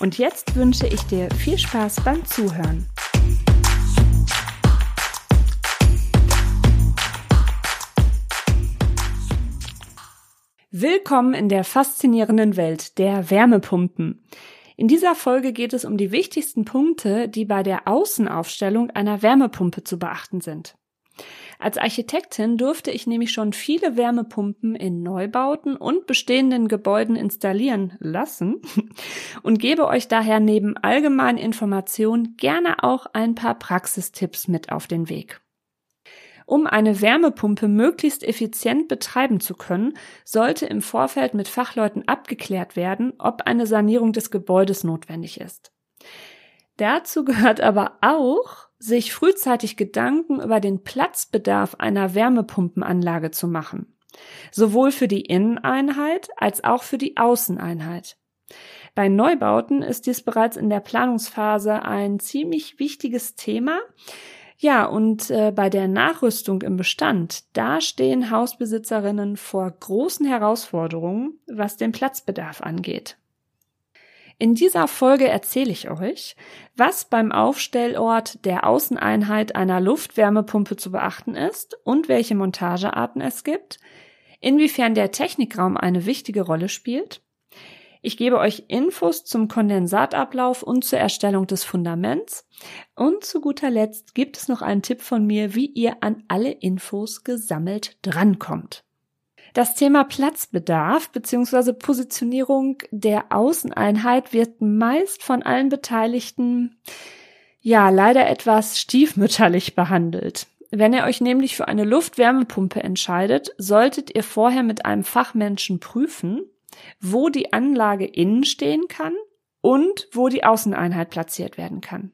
Und jetzt wünsche ich dir viel Spaß beim Zuhören. Willkommen in der faszinierenden Welt der Wärmepumpen. In dieser Folge geht es um die wichtigsten Punkte, die bei der Außenaufstellung einer Wärmepumpe zu beachten sind. Als Architektin durfte ich nämlich schon viele Wärmepumpen in Neubauten und bestehenden Gebäuden installieren lassen und gebe euch daher neben allgemeinen Informationen gerne auch ein paar Praxistipps mit auf den Weg. Um eine Wärmepumpe möglichst effizient betreiben zu können, sollte im Vorfeld mit Fachleuten abgeklärt werden, ob eine Sanierung des Gebäudes notwendig ist. Dazu gehört aber auch, sich frühzeitig Gedanken über den Platzbedarf einer Wärmepumpenanlage zu machen. Sowohl für die Inneneinheit als auch für die Außeneinheit. Bei Neubauten ist dies bereits in der Planungsphase ein ziemlich wichtiges Thema. Ja, und äh, bei der Nachrüstung im Bestand, da stehen Hausbesitzerinnen vor großen Herausforderungen, was den Platzbedarf angeht. In dieser Folge erzähle ich euch, was beim Aufstellort der Außeneinheit einer Luftwärmepumpe zu beachten ist und welche Montagearten es gibt, inwiefern der Technikraum eine wichtige Rolle spielt. Ich gebe euch Infos zum Kondensatablauf und zur Erstellung des Fundaments. Und zu guter Letzt gibt es noch einen Tipp von mir, wie ihr an alle Infos gesammelt drankommt. Das Thema Platzbedarf bzw. Positionierung der Außeneinheit wird meist von allen Beteiligten ja leider etwas stiefmütterlich behandelt. Wenn ihr euch nämlich für eine Luftwärmepumpe entscheidet, solltet ihr vorher mit einem Fachmenschen prüfen, wo die Anlage innen stehen kann und wo die Außeneinheit platziert werden kann.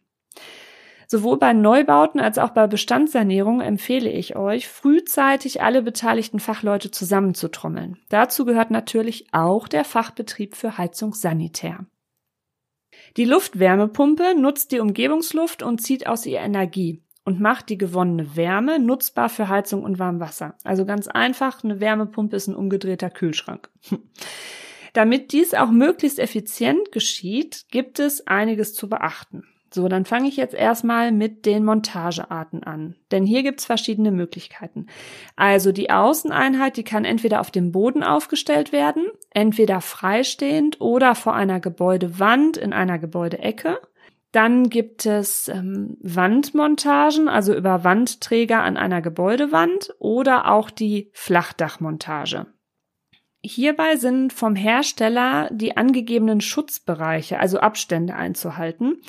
Sowohl bei Neubauten als auch bei Bestandssanierung empfehle ich euch, frühzeitig alle beteiligten Fachleute zusammenzutrommeln. Dazu gehört natürlich auch der Fachbetrieb für Heizung Sanitär. Die Luftwärmepumpe nutzt die Umgebungsluft und zieht aus ihr Energie und macht die gewonnene Wärme nutzbar für Heizung und Warmwasser. Also ganz einfach, eine Wärmepumpe ist ein umgedrehter Kühlschrank. Damit dies auch möglichst effizient geschieht, gibt es einiges zu beachten. So, dann fange ich jetzt erstmal mit den Montagearten an. Denn hier gibt's verschiedene Möglichkeiten. Also die Außeneinheit, die kann entweder auf dem Boden aufgestellt werden, entweder freistehend oder vor einer Gebäudewand in einer Gebäudeecke. Dann gibt es ähm, Wandmontagen, also über Wandträger an einer Gebäudewand oder auch die Flachdachmontage. Hierbei sind vom Hersteller die angegebenen Schutzbereiche, also Abstände einzuhalten,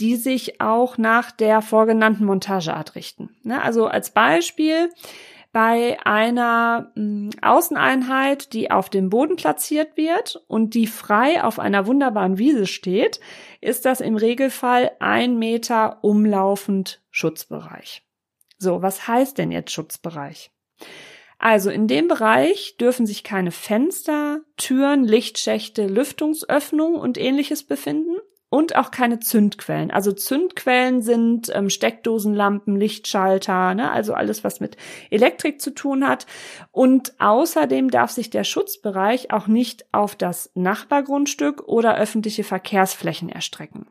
die sich auch nach der vorgenannten Montageart richten. Ne, also als Beispiel bei einer hm, Außeneinheit, die auf dem Boden platziert wird und die frei auf einer wunderbaren Wiese steht, ist das im Regelfall ein Meter umlaufend Schutzbereich. So, was heißt denn jetzt Schutzbereich? Also in dem Bereich dürfen sich keine Fenster, Türen, Lichtschächte, Lüftungsöffnungen und ähnliches befinden und auch keine Zündquellen. Also Zündquellen sind ähm, Steckdosenlampen, Lichtschalter, ne? also alles, was mit Elektrik zu tun hat. Und außerdem darf sich der Schutzbereich auch nicht auf das Nachbargrundstück oder öffentliche Verkehrsflächen erstrecken.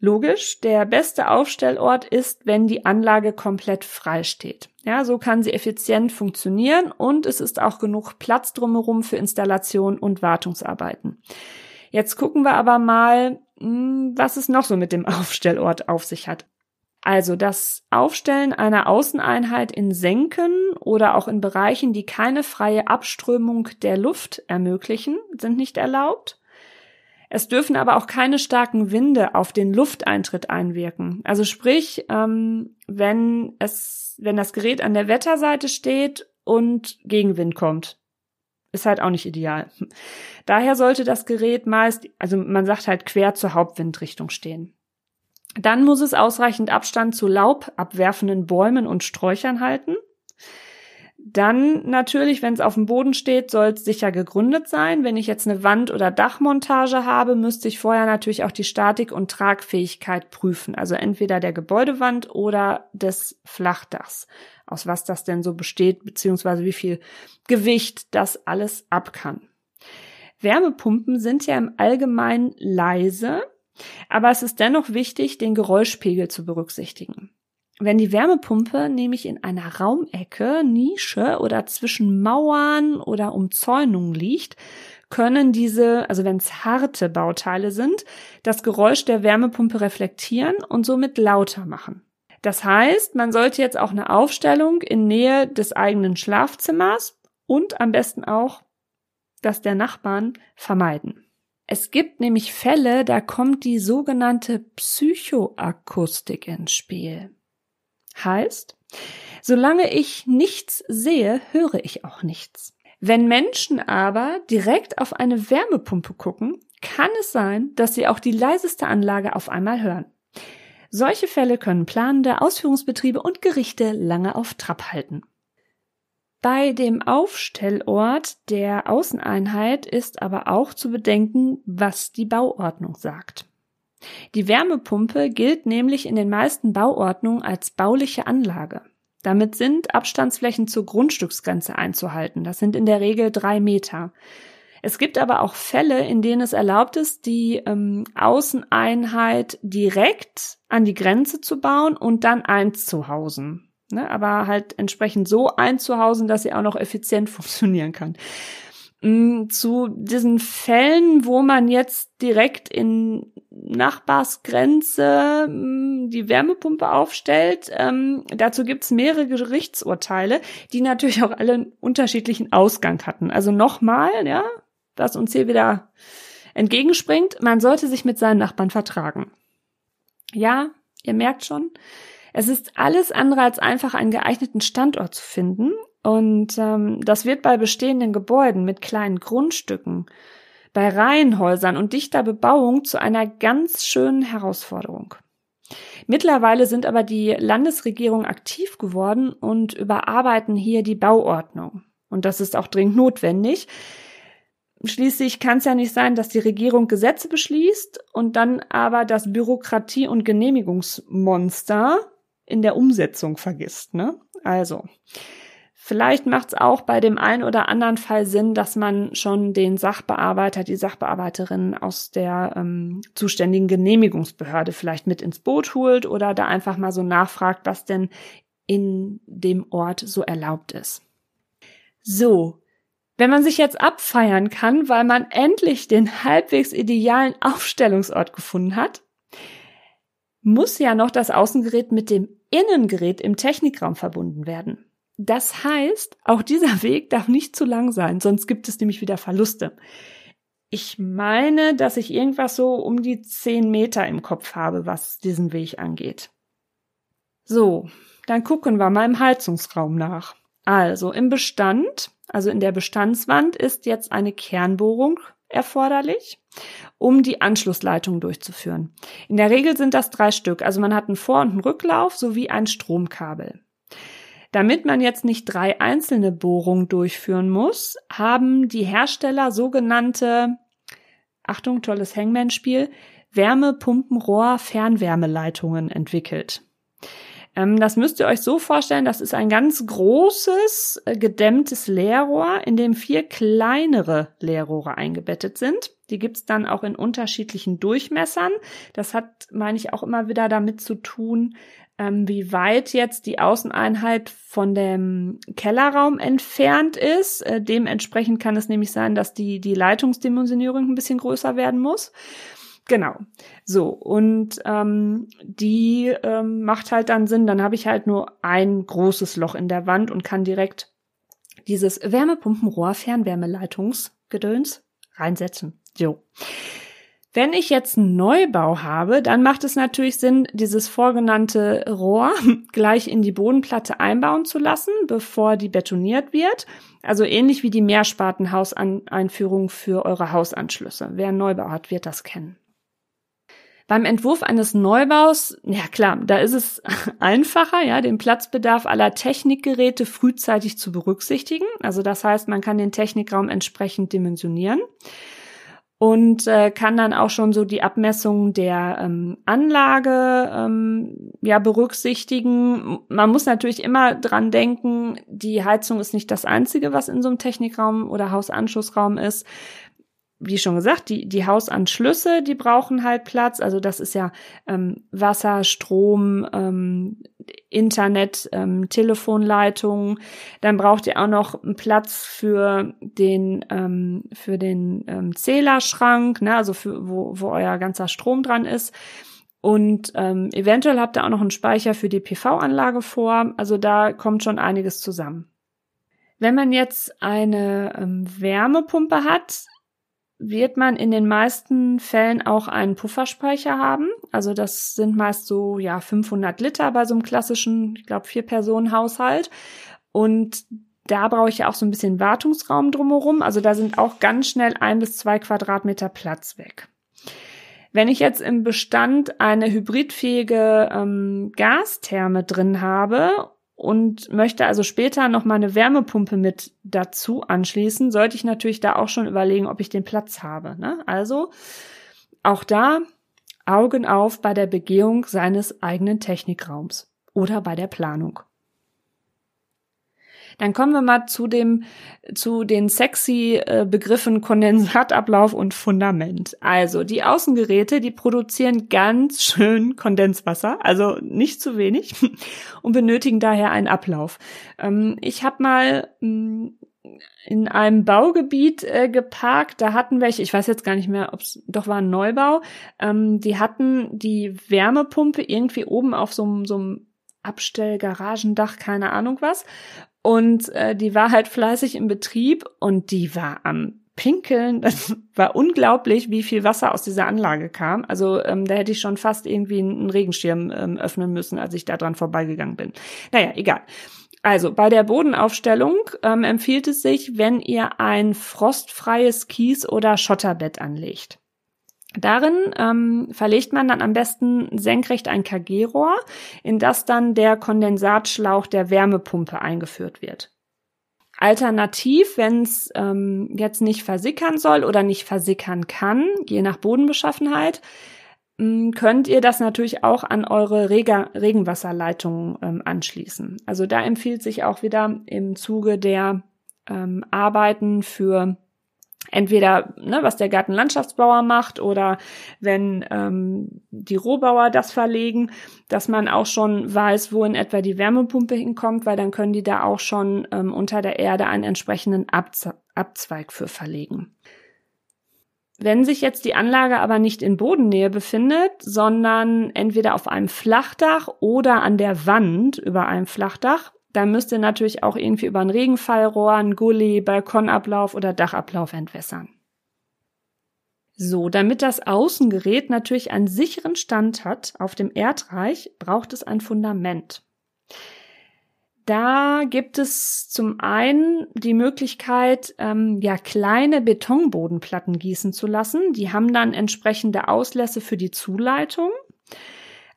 Logisch, der beste Aufstellort ist, wenn die Anlage komplett frei steht. Ja, so kann sie effizient funktionieren und es ist auch genug Platz drumherum für Installation und Wartungsarbeiten. Jetzt gucken wir aber mal, hm, was es noch so mit dem Aufstellort auf sich hat. Also das Aufstellen einer Außeneinheit in Senken oder auch in Bereichen, die keine freie Abströmung der Luft ermöglichen, sind nicht erlaubt. Es dürfen aber auch keine starken Winde auf den Lufteintritt einwirken. Also sprich, ähm, wenn es, wenn das Gerät an der Wetterseite steht und Gegenwind kommt. ist halt auch nicht ideal. Daher sollte das Gerät meist, also man sagt halt quer zur Hauptwindrichtung stehen. Dann muss es ausreichend Abstand zu laubabwerfenden Bäumen und Sträuchern halten. Dann natürlich, wenn es auf dem Boden steht, soll es sicher gegründet sein. Wenn ich jetzt eine Wand- oder Dachmontage habe, müsste ich vorher natürlich auch die Statik und Tragfähigkeit prüfen. Also entweder der Gebäudewand oder des Flachdachs. Aus was das denn so besteht, beziehungsweise wie viel Gewicht das alles ab kann. Wärmepumpen sind ja im Allgemeinen leise, aber es ist dennoch wichtig, den Geräuschpegel zu berücksichtigen. Wenn die Wärmepumpe nämlich in einer Raumecke, Nische oder zwischen Mauern oder Umzäunungen liegt, können diese, also wenn es harte Bauteile sind, das Geräusch der Wärmepumpe reflektieren und somit lauter machen. Das heißt, man sollte jetzt auch eine Aufstellung in Nähe des eigenen Schlafzimmers und am besten auch das der Nachbarn vermeiden. Es gibt nämlich Fälle, da kommt die sogenannte Psychoakustik ins Spiel. Heißt, solange ich nichts sehe, höre ich auch nichts. Wenn Menschen aber direkt auf eine Wärmepumpe gucken, kann es sein, dass sie auch die leiseste Anlage auf einmal hören. Solche Fälle können planende Ausführungsbetriebe und Gerichte lange auf Trab halten. Bei dem Aufstellort der Außeneinheit ist aber auch zu bedenken, was die Bauordnung sagt. Die Wärmepumpe gilt nämlich in den meisten Bauordnungen als bauliche Anlage. Damit sind Abstandsflächen zur Grundstücksgrenze einzuhalten. Das sind in der Regel drei Meter. Es gibt aber auch Fälle, in denen es erlaubt ist, die ähm, Außeneinheit direkt an die Grenze zu bauen und dann einzuhausen. Ne, aber halt entsprechend so einzuhausen, dass sie auch noch effizient funktionieren kann. Mm, zu diesen Fällen, wo man jetzt direkt in Nachbarsgrenze mm, die Wärmepumpe aufstellt, ähm, dazu gibt's mehrere Gerichtsurteile, die natürlich auch alle einen unterschiedlichen Ausgang hatten. Also nochmal, ja, was uns hier wieder entgegenspringt, man sollte sich mit seinen Nachbarn vertragen. Ja, ihr merkt schon, es ist alles andere als einfach einen geeigneten Standort zu finden und ähm, das wird bei bestehenden Gebäuden mit kleinen Grundstücken, bei Reihenhäusern und dichter Bebauung zu einer ganz schönen Herausforderung. Mittlerweile sind aber die Landesregierung aktiv geworden und überarbeiten hier die Bauordnung. Und das ist auch dringend notwendig, Schließlich kann es ja nicht sein, dass die Regierung Gesetze beschließt und dann aber das Bürokratie- und Genehmigungsmonster in der Umsetzung vergisst. Ne? Also, vielleicht macht es auch bei dem einen oder anderen Fall Sinn, dass man schon den Sachbearbeiter, die Sachbearbeiterin aus der ähm, zuständigen Genehmigungsbehörde vielleicht mit ins Boot holt oder da einfach mal so nachfragt, was denn in dem Ort so erlaubt ist. So, wenn man sich jetzt abfeiern kann, weil man endlich den halbwegs idealen Aufstellungsort gefunden hat, muss ja noch das Außengerät mit dem Innengerät im Technikraum verbunden werden. Das heißt, auch dieser Weg darf nicht zu lang sein, sonst gibt es nämlich wieder Verluste. Ich meine, dass ich irgendwas so um die zehn Meter im Kopf habe, was diesen Weg angeht. So, dann gucken wir mal im Heizungsraum nach. Also im Bestand also in der Bestandswand ist jetzt eine Kernbohrung erforderlich, um die Anschlussleitung durchzuführen. In der Regel sind das drei Stück. Also man hat einen Vor- und einen Rücklauf sowie ein Stromkabel. Damit man jetzt nicht drei einzelne Bohrungen durchführen muss, haben die Hersteller sogenannte, Achtung, tolles Hangman-Spiel, Wärmepumpenrohr-Fernwärmeleitungen entwickelt. Ähm, das müsst ihr euch so vorstellen, das ist ein ganz großes, äh, gedämmtes Leerrohr, in dem vier kleinere Leerrohre eingebettet sind. Die gibt's dann auch in unterschiedlichen Durchmessern. Das hat, meine ich, auch immer wieder damit zu tun, ähm, wie weit jetzt die Außeneinheit von dem Kellerraum entfernt ist. Äh, dementsprechend kann es nämlich sein, dass die, die Leitungsdimensionierung ein bisschen größer werden muss. Genau. So, und ähm, die ähm, macht halt dann Sinn, dann habe ich halt nur ein großes Loch in der Wand und kann direkt dieses Wärmepumpenrohr Fernwärmeleitungsgedöns reinsetzen. So. Wenn ich jetzt einen Neubau habe, dann macht es natürlich Sinn, dieses vorgenannte Rohr gleich in die Bodenplatte einbauen zu lassen, bevor die betoniert wird. Also ähnlich wie die Mehrspartenhauseinführung für eure Hausanschlüsse. Wer einen Neubau hat, wird das kennen. Beim Entwurf eines Neubaus, ja klar, da ist es einfacher, ja, den Platzbedarf aller Technikgeräte frühzeitig zu berücksichtigen. Also das heißt, man kann den Technikraum entsprechend dimensionieren und äh, kann dann auch schon so die Abmessung der ähm, Anlage ähm, ja berücksichtigen. Man muss natürlich immer dran denken, die Heizung ist nicht das einzige, was in so einem Technikraum oder Hausanschlussraum ist wie schon gesagt, die, die Hausanschlüsse, die brauchen halt Platz. Also das ist ja ähm, Wasser, Strom, ähm, Internet, ähm, Telefonleitungen. Dann braucht ihr auch noch einen Platz für den, ähm, für den ähm, Zählerschrank, ne? also für, wo, wo euer ganzer Strom dran ist. Und ähm, eventuell habt ihr auch noch einen Speicher für die PV-Anlage vor. Also da kommt schon einiges zusammen. Wenn man jetzt eine ähm, Wärmepumpe hat, wird man in den meisten Fällen auch einen Pufferspeicher haben. Also das sind meist so ja 500 Liter bei so einem klassischen, ich glaube vier Personen Haushalt. Und da brauche ich ja auch so ein bisschen Wartungsraum drumherum. Also da sind auch ganz schnell ein bis zwei Quadratmeter Platz weg. Wenn ich jetzt im Bestand eine hybridfähige ähm, Gastherme drin habe und möchte also später noch mal eine Wärmepumpe mit dazu anschließen, sollte ich natürlich da auch schon überlegen, ob ich den Platz habe. Ne? Also auch da Augen auf bei der Begehung seines eigenen Technikraums oder bei der Planung. Dann kommen wir mal zu dem, zu den sexy äh, Begriffen Kondensatablauf und Fundament. Also die Außengeräte, die produzieren ganz schön Kondenswasser, also nicht zu wenig und benötigen daher einen Ablauf. Ähm, ich habe mal mh, hm, in einem Baugebiet äh, geparkt. Da hatten welche, ich weiß jetzt gar nicht mehr, ob es doch war ein Neubau. Ähm, die hatten die Wärmepumpe irgendwie oben auf so einem Abstellgaragendach, keine Ahnung was. Und äh, die war halt fleißig im Betrieb und die war am Pinkeln. Das war unglaublich, wie viel Wasser aus dieser Anlage kam. Also ähm, da hätte ich schon fast irgendwie einen Regenschirm ähm, öffnen müssen, als ich da dran vorbeigegangen bin. Naja, egal. Also bei der Bodenaufstellung ähm, empfiehlt es sich, wenn ihr ein frostfreies Kies- oder Schotterbett anlegt. Darin ähm, verlegt man dann am besten senkrecht ein KG-Rohr, in das dann der Kondensatschlauch der Wärmepumpe eingeführt wird. Alternativ, wenn es ähm, jetzt nicht versickern soll oder nicht versickern kann, je nach Bodenbeschaffenheit, ähm, könnt ihr das natürlich auch an eure Rega Regenwasserleitung ähm, anschließen. Also da empfiehlt sich auch wieder im Zuge der ähm, Arbeiten für entweder ne, was der Gartenlandschaftsbauer macht oder wenn ähm, die Rohbauer das verlegen, dass man auch schon weiß, wo in etwa die Wärmepumpe hinkommt, weil dann können die da auch schon ähm, unter der Erde einen entsprechenden Abze Abzweig für verlegen. Wenn sich jetzt die Anlage aber nicht in Bodennähe befindet, sondern entweder auf einem Flachdach oder an der Wand über einem Flachdach, dann müsst ihr natürlich auch irgendwie über ein Regenfallrohr, ein Gully, Balkonablauf oder Dachablauf entwässern. So, damit das Außengerät natürlich einen sicheren Stand hat auf dem Erdreich, braucht es ein Fundament. Da gibt es zum einen die Möglichkeit, ähm, ja kleine Betonbodenplatten gießen zu lassen. Die haben dann entsprechende Auslässe für die Zuleitung.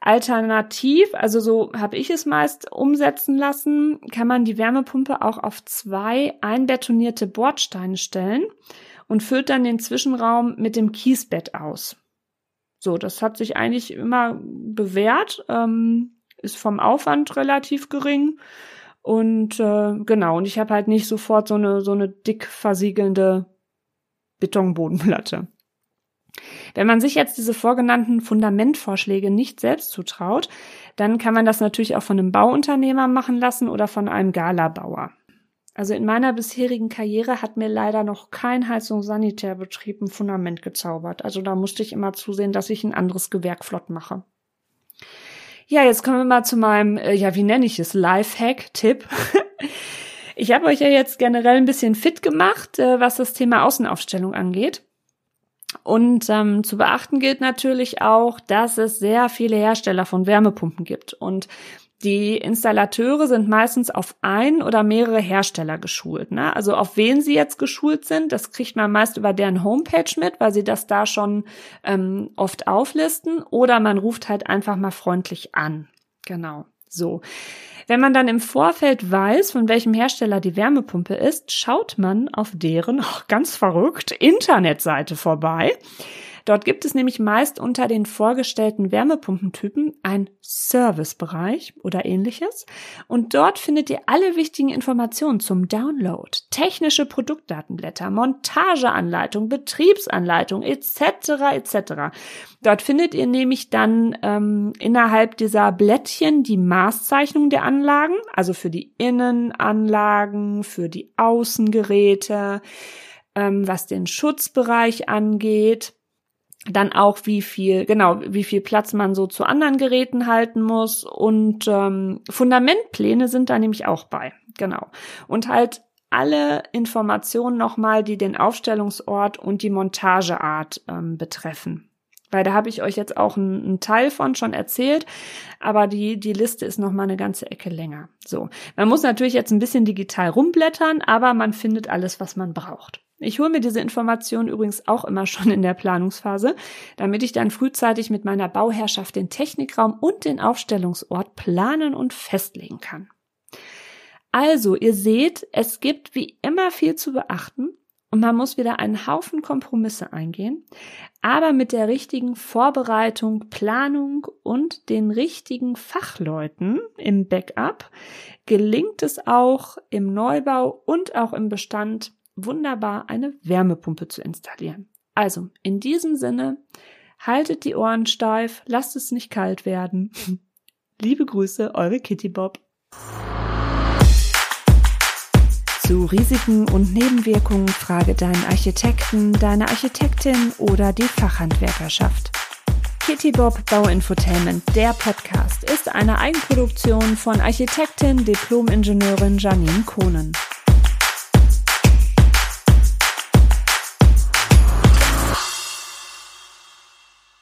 Alternativ, also so habe ich es meist umsetzen lassen, kann man die Wärmepumpe auch auf zwei einbetonierte Bordsteine stellen und füllt dann den Zwischenraum mit dem Kiesbett aus. So, das hat sich eigentlich immer bewährt, ähm, ist vom Aufwand relativ gering und äh, genau. Und ich habe halt nicht sofort so eine so eine dick versiegelnde Betonbodenplatte. Wenn man sich jetzt diese vorgenannten Fundamentvorschläge nicht selbst zutraut, dann kann man das natürlich auch von einem Bauunternehmer machen lassen oder von einem Galabauer. Also in meiner bisherigen Karriere hat mir leider noch kein Heizungssanitärbetrieb ein Fundament gezaubert. Also da musste ich immer zusehen, dass ich ein anderes Gewerk flott mache. Ja, jetzt kommen wir mal zu meinem, äh, ja, wie nenne ich es, Lifehack-Tipp. ich habe euch ja jetzt generell ein bisschen fit gemacht, äh, was das Thema Außenaufstellung angeht. Und ähm, zu beachten gilt natürlich auch, dass es sehr viele Hersteller von Wärmepumpen gibt. Und die Installateure sind meistens auf ein oder mehrere Hersteller geschult. Ne? Also auf wen sie jetzt geschult sind, das kriegt man meist über deren Homepage mit, weil sie das da schon ähm, oft auflisten. Oder man ruft halt einfach mal freundlich an. Genau. So. Wenn man dann im Vorfeld weiß, von welchem Hersteller die Wärmepumpe ist, schaut man auf deren, oh, ganz verrückt, Internetseite vorbei. Dort gibt es nämlich meist unter den vorgestellten Wärmepumpentypen ein Servicebereich oder ähnliches. Und dort findet ihr alle wichtigen Informationen zum Download, technische Produktdatenblätter, Montageanleitung, Betriebsanleitung etc. etc. Dort findet ihr nämlich dann ähm, innerhalb dieser Blättchen die Maßzeichnung der Anlagen, also für die Innenanlagen, für die Außengeräte, ähm, was den Schutzbereich angeht dann auch wie viel, genau, wie viel Platz man so zu anderen Geräten halten muss und ähm, Fundamentpläne sind da nämlich auch bei, genau. Und halt alle Informationen nochmal, die den Aufstellungsort und die Montageart ähm, betreffen. Weil da habe ich euch jetzt auch einen, einen Teil von schon erzählt, aber die, die Liste ist noch mal eine ganze Ecke länger. So. Man muss natürlich jetzt ein bisschen digital rumblättern, aber man findet alles, was man braucht. Ich hole mir diese Informationen übrigens auch immer schon in der Planungsphase, damit ich dann frühzeitig mit meiner Bauherrschaft den Technikraum und den Aufstellungsort planen und festlegen kann. Also, ihr seht, es gibt wie immer viel zu beachten und man muss wieder einen Haufen Kompromisse eingehen, aber mit der richtigen Vorbereitung, Planung und den richtigen Fachleuten im Backup gelingt es auch im Neubau und auch im Bestand wunderbar eine Wärmepumpe zu installieren. Also, in diesem Sinne, haltet die Ohren steif, lasst es nicht kalt werden. Liebe Grüße, eure Kitty Bob. Risiken und Nebenwirkungen frage deinen Architekten, deine Architektin oder die Fachhandwerkerschaft. Kitty Bob Bauinfotainment, der Podcast, ist eine Eigenproduktion von Architektin, Diplomingenieurin Janine Kohnen.